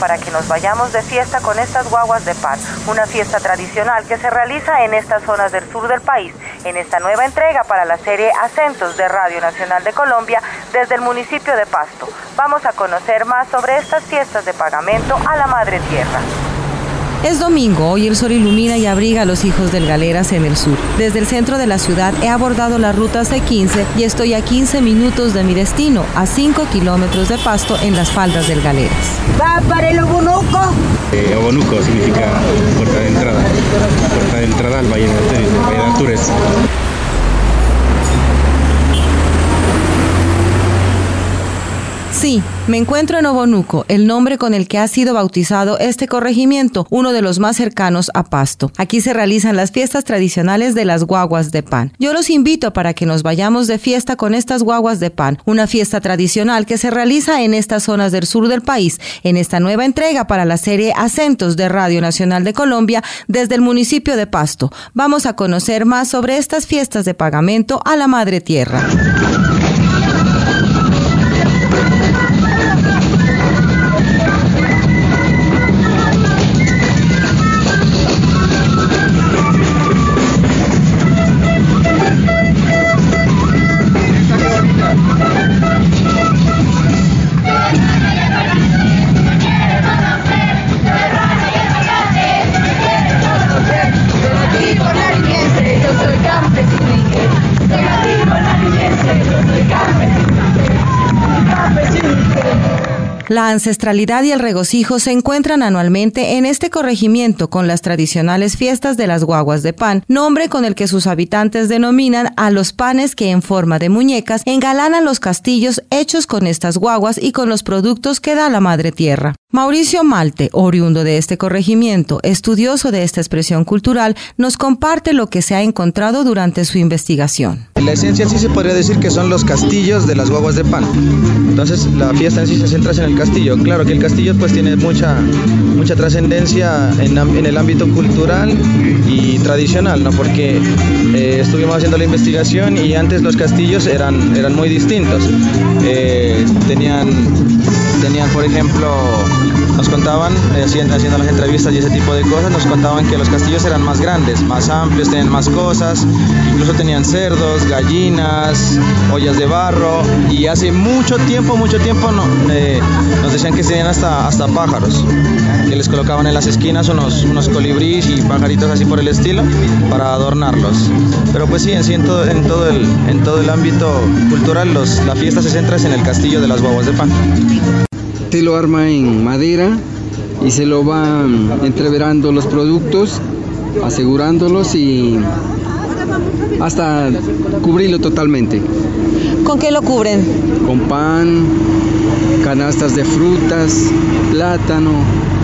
Para que nos vayamos de fiesta con estas guaguas de pan, una fiesta tradicional que se realiza en estas zonas del sur del país, en esta nueva entrega para la serie Acentos de Radio Nacional de Colombia desde el municipio de Pasto. Vamos a conocer más sobre estas fiestas de pagamento a la Madre Tierra. Es domingo, hoy el sol ilumina y abriga a los hijos del Galeras en el sur. Desde el centro de la ciudad he abordado la ruta C15 y estoy a 15 minutos de mi destino, a 5 kilómetros de pasto en las faldas del Galeras. Va para el Obonuco. Eh, Obonuco significa puerta de entrada, puerta de entrada al Valle de, Valle de Antures. Sí, me encuentro en Obonuco, el nombre con el que ha sido bautizado este corregimiento, uno de los más cercanos a Pasto. Aquí se realizan las fiestas tradicionales de las guaguas de pan. Yo los invito para que nos vayamos de fiesta con estas guaguas de pan, una fiesta tradicional que se realiza en estas zonas del sur del país, en esta nueva entrega para la serie Acentos de Radio Nacional de Colombia desde el municipio de Pasto. Vamos a conocer más sobre estas fiestas de pagamento a la Madre Tierra. La ancestralidad y el regocijo se encuentran anualmente en este corregimiento con las tradicionales fiestas de las guaguas de pan, nombre con el que sus habitantes denominan a los panes que en forma de muñecas engalanan los castillos hechos con estas guaguas y con los productos que da la madre tierra. Mauricio Malte, oriundo de este corregimiento, estudioso de esta expresión cultural, nos comparte lo que se ha encontrado durante su investigación. La esencia sí se podría decir que son los castillos de las guaguas de pan. Entonces la fiesta en sí se centra en el castillo. Claro que el castillo pues tiene mucha, mucha trascendencia en, en, el ámbito cultural y tradicional, ¿no? Porque eh, estuvimos haciendo la investigación y antes los castillos eran, eran muy distintos. Eh, tenían, tenían, por ejemplo, nos contaban, eh, haciendo, las entrevistas y ese tipo de cosas, nos contaban que los castillos eran más grandes, más amplios, tenían más cosas, incluso tenían cerdos, gallinas, ollas de barro y hace mucho tiempo, mucho tiempo eh, nos decían que tenían hasta, hasta pájaros, que les colocaban en las esquinas unos, unos colibríes y pajaritos así por el estilo para adornarlos. Pero pues sí, en, todo, el, en todo el ámbito cultural la fiesta se centra en el castillo de las guaguas de pan. Se lo arma en madera y se lo va entreverando los productos, asegurándolos y hasta cubrirlo totalmente. ¿Con qué lo cubren? Con pan, canastas de frutas, plátano,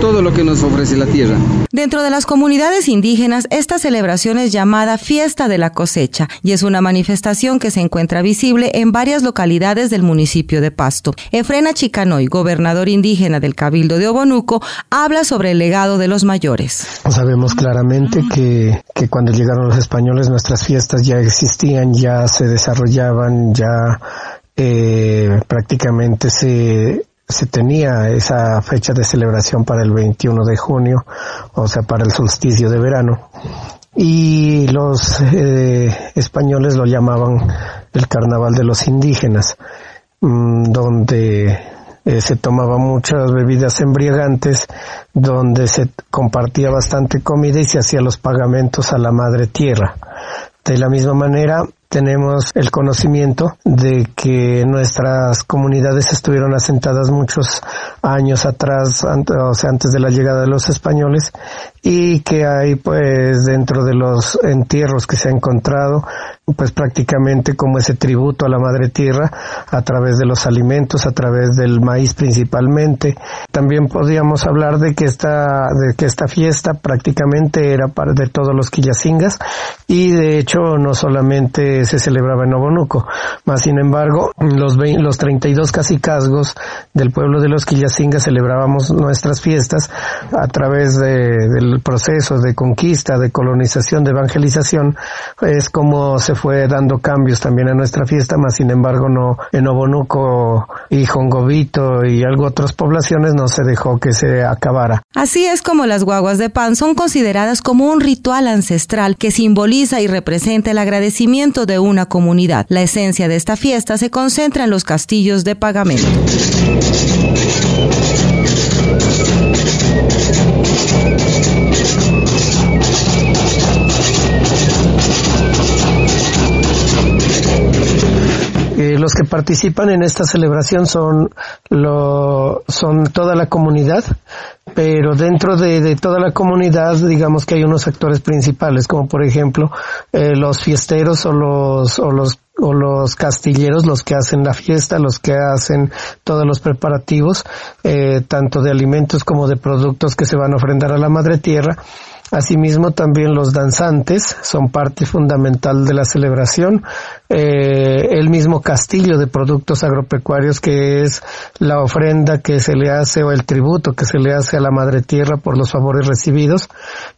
todo lo que nos ofrece la tierra. Dentro de las comunidades indígenas, esta celebración es llamada Fiesta de la Cosecha y es una manifestación que se encuentra visible en varias localidades del municipio de Pasto. Efrena Chicanoy, gobernador indígena del Cabildo de Obonuco, habla sobre el legado de los mayores. Sabemos claramente que, que cuando llegaron los españoles nuestras fiestas ya existían, ya se desarrollaban, ya eh, prácticamente se se tenía esa fecha de celebración para el 21 de junio, o sea, para el solsticio de verano. Y los eh, españoles lo llamaban el carnaval de los indígenas, mm, donde eh, se tomaba muchas bebidas embriagantes, donde se compartía bastante comida y se hacía los pagamentos a la madre tierra. De la misma manera, tenemos el conocimiento de que nuestras comunidades estuvieron asentadas muchos años atrás, antes de la llegada de los españoles, y que hay pues dentro de los entierros que se ha encontrado pues prácticamente como ese tributo a la madre tierra a través de los alimentos, a través del maíz principalmente. También podríamos hablar de que esta, de que esta fiesta prácticamente era para de todos los quillacingas y de hecho no solamente se celebraba en Obonuco, más sin embargo los, los 32 casicazgos del pueblo de los quillacingas celebrábamos nuestras fiestas a través del proceso de conquista, de colonización, de evangelización, es como se fue dando cambios también a nuestra fiesta, más sin embargo no en Obonuco y Jongovito y algo otras poblaciones no se dejó que se acabara. Así es como las guaguas de pan son consideradas como un ritual ancestral que simboliza y representa el agradecimiento de una comunidad. La esencia de esta fiesta se concentra en los castillos de pagamento. Los que participan en esta celebración son lo, son toda la comunidad, pero dentro de, toda la comunidad, digamos que hay unos actores principales, como por ejemplo eh, los fiesteros o los o los o los castilleros, los que hacen la fiesta, los que hacen todos los preparativos, eh, tanto de alimentos como de productos que se van a ofrendar a la madre tierra Asimismo, también los danzantes son parte fundamental de la celebración. Eh, el mismo castillo de productos agropecuarios que es la ofrenda que se le hace o el tributo que se le hace a la Madre Tierra por los favores recibidos.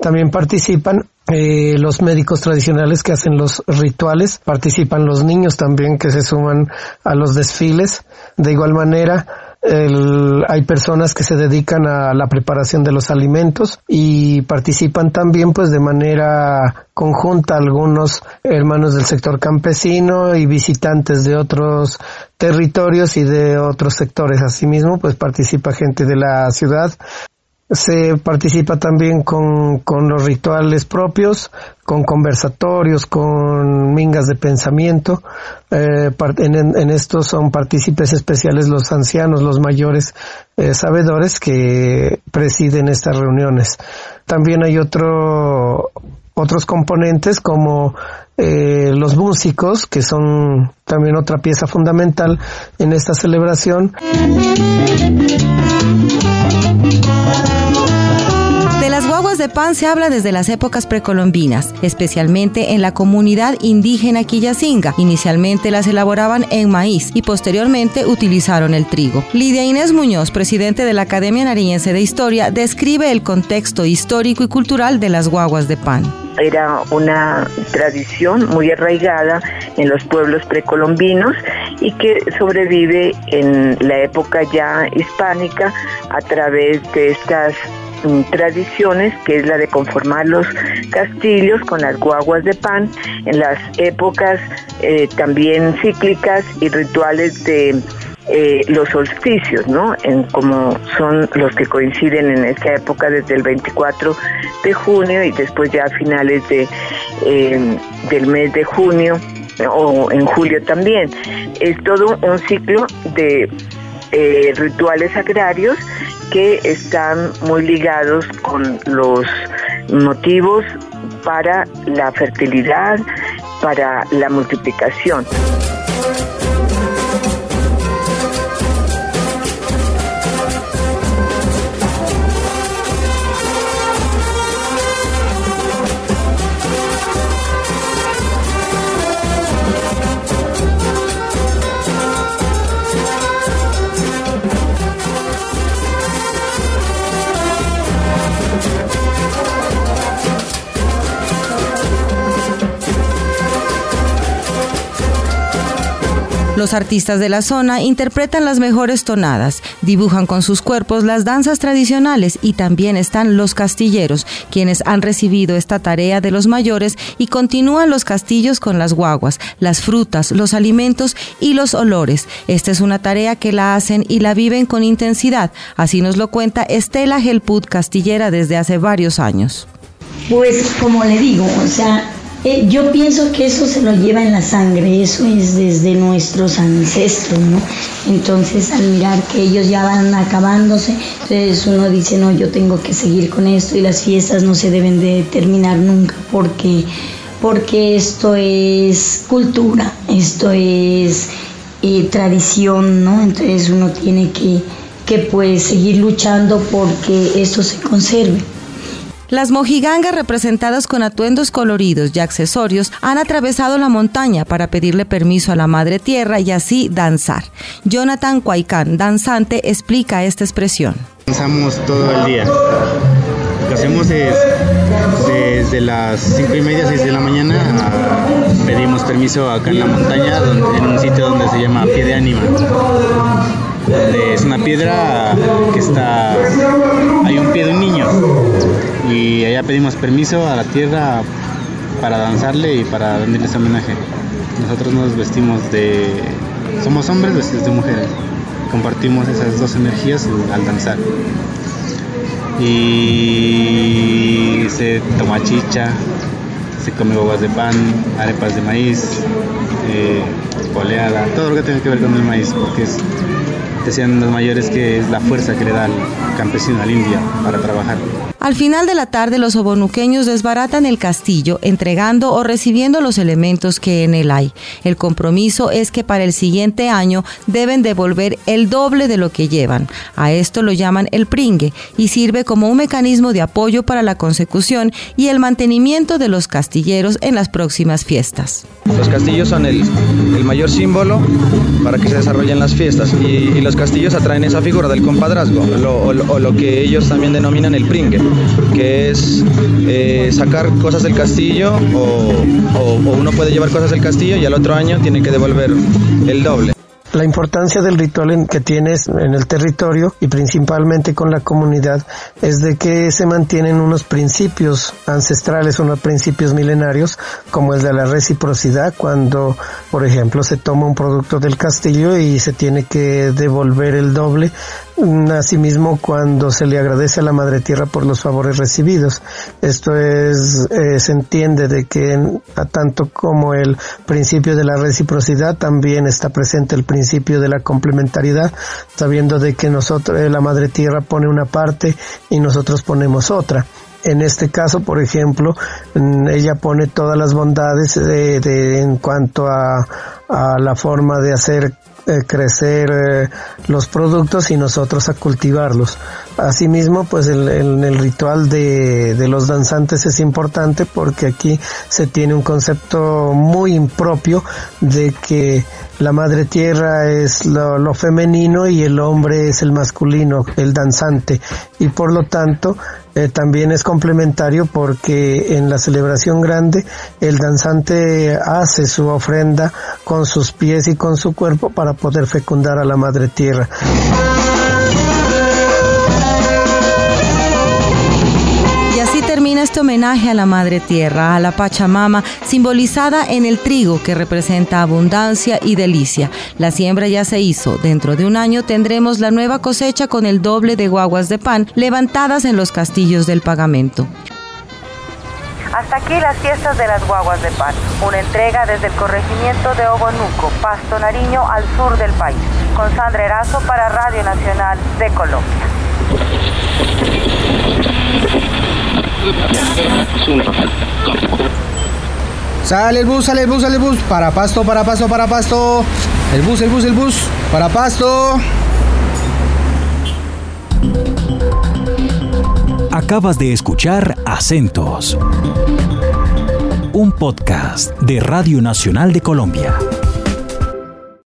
También participan eh, los médicos tradicionales que hacen los rituales, participan los niños también que se suman a los desfiles. De igual manera, hay personas que se dedican a la preparación de los alimentos y participan también pues de manera conjunta algunos hermanos del sector campesino y visitantes de otros territorios y de otros sectores. Asimismo pues participa gente de la ciudad se participa también con, con, los rituales propios, con conversatorios, con mingas de pensamiento. Eh, en, en, estos son partícipes especiales los ancianos, los mayores eh, sabedores que presiden estas reuniones. También hay otro, otros componentes como eh, los músicos, que son también otra pieza fundamental en esta celebración. De pan se habla desde las épocas precolombinas, especialmente en la comunidad indígena Quillacinga. Inicialmente las elaboraban en maíz y posteriormente utilizaron el trigo. Lidia Inés Muñoz, presidente de la Academia Nariñense de Historia, describe el contexto histórico y cultural de las guaguas de pan era una tradición muy arraigada en los pueblos precolombinos y que sobrevive en la época ya hispánica a través de estas tradiciones que es la de conformar los castillos con las guaguas de pan en las épocas eh, también cíclicas y rituales de eh, los solsticios, ¿no? En como son los que coinciden en esta época desde el 24 de junio y después ya a finales de, eh, del mes de junio o en julio también. Es todo un ciclo de eh, rituales agrarios que están muy ligados con los motivos para la fertilidad, para la multiplicación. Los artistas de la zona interpretan las mejores tonadas, dibujan con sus cuerpos las danzas tradicionales y también están los castilleros, quienes han recibido esta tarea de los mayores y continúan los castillos con las guaguas, las frutas, los alimentos y los olores. Esta es una tarea que la hacen y la viven con intensidad, así nos lo cuenta Estela Gelput, castillera desde hace varios años. Pues como le digo, o sea, Eh, yo pienso que eso se lo lleva en la sangre, eso es desde nuestros ancestros, ¿no? Entonces al mirar que ellos ya van acabándose, entonces uno dice, no, yo tengo que seguir con esto y las fiestas no se deben de terminar nunca porque, porque esto es cultura, esto es eh, tradición, ¿no? Entonces uno tiene que, que pues seguir luchando porque esto se conserve. Las mojigangas representadas con atuendos coloridos y accesorios han atravesado la montaña para pedirle permiso a la Madre Tierra y así danzar. Jonathan Cuaicán, danzante, explica esta expresión. Danzamos todo el día. Lo que hacemos es desde las 5 y media, 6 de la mañana, pedimos permiso acá en la montaña, en un sitio donde se llama Pie de Ánima. es una piedra que está. Allá pedimos permiso a la tierra para danzarle y para rendirles homenaje. Nosotros nos vestimos de... Somos hombres vestidos de mujeres. Compartimos esas dos energías al danzar. Y se toma chicha, se come bobas de pan, arepas de maíz, eh, poleada, todo lo que tiene que ver con el maíz, porque es, decían los mayores que es la fuerza que le da al campesino, al indio, para trabajar. Al final de la tarde los obonuqueños desbaratan el castillo entregando o recibiendo los elementos que en él hay. El compromiso es que para el siguiente año deben devolver el doble de lo que llevan. A esto lo llaman el pringue y sirve como un mecanismo de apoyo para la consecución y el mantenimiento de los castilleros en las próximas fiestas. Los castillos son el, mayor símbolo para que se desarrollen las fiestas y, los castillos atraen esa figura del compadrazgo o, lo que ellos también denominan el pringue que es eh, sacar cosas del castillo o uno puede llevar cosas del castillo y al otro año tiene que devolver el doble. La importancia del ritual en, que tienes en el territorio y principalmente con la comunidad es de que se mantienen unos principios ancestrales, unos principios milenarios, como el de la reciprocidad, cuando, por ejemplo, se toma un producto del castillo y se tiene que devolver el doble, asimismo cuando se le agradece a la Madre Tierra por los favores recibidos. Esto es, eh, se entiende de que a tanto como el principio de la reciprocidad también está presente el principio de la complementariedad, sabiendo de que nosotros, eh, la Madre Tierra pone una parte y nosotros ponemos otra. En este caso, por ejemplo, ella pone todas las bondades de, en cuanto a, a la forma de hacer eh, crecer eh, los productos y nosotros a cultivarlos. Asimismo, pues el, el, ritual de, de, los danzantes es importante porque aquí se tiene un concepto muy impropio de que la madre tierra es lo, femenino y el hombre es el masculino, el danzante. Y por lo tanto, eh, también es complementario porque en la celebración grande el danzante hace su ofrenda con sus pies y con su cuerpo para poder fecundar a la madre tierra. Este homenaje a la Madre Tierra, a la Pachamama, simbolizada en el trigo que representa abundancia y delicia. La siembra ya se hizo. Dentro de un año tendremos la nueva cosecha con el doble de guaguas de pan levantadas en los castillos del pagamento. Hasta aquí las fiestas de las guaguas de pan, una entrega desde el corregimiento de Ogonuco, Pasto Nariño, al sur del país, con Sandra Erazo para Radio Nacional de Colombia. Sale el bus, sale el bus, sale el bus. Para pasto, para pasto, para pasto. El bus, el bus, el bus. Para pasto. Acabas de escuchar Acentos, un podcast de Radio Nacional de Colombia.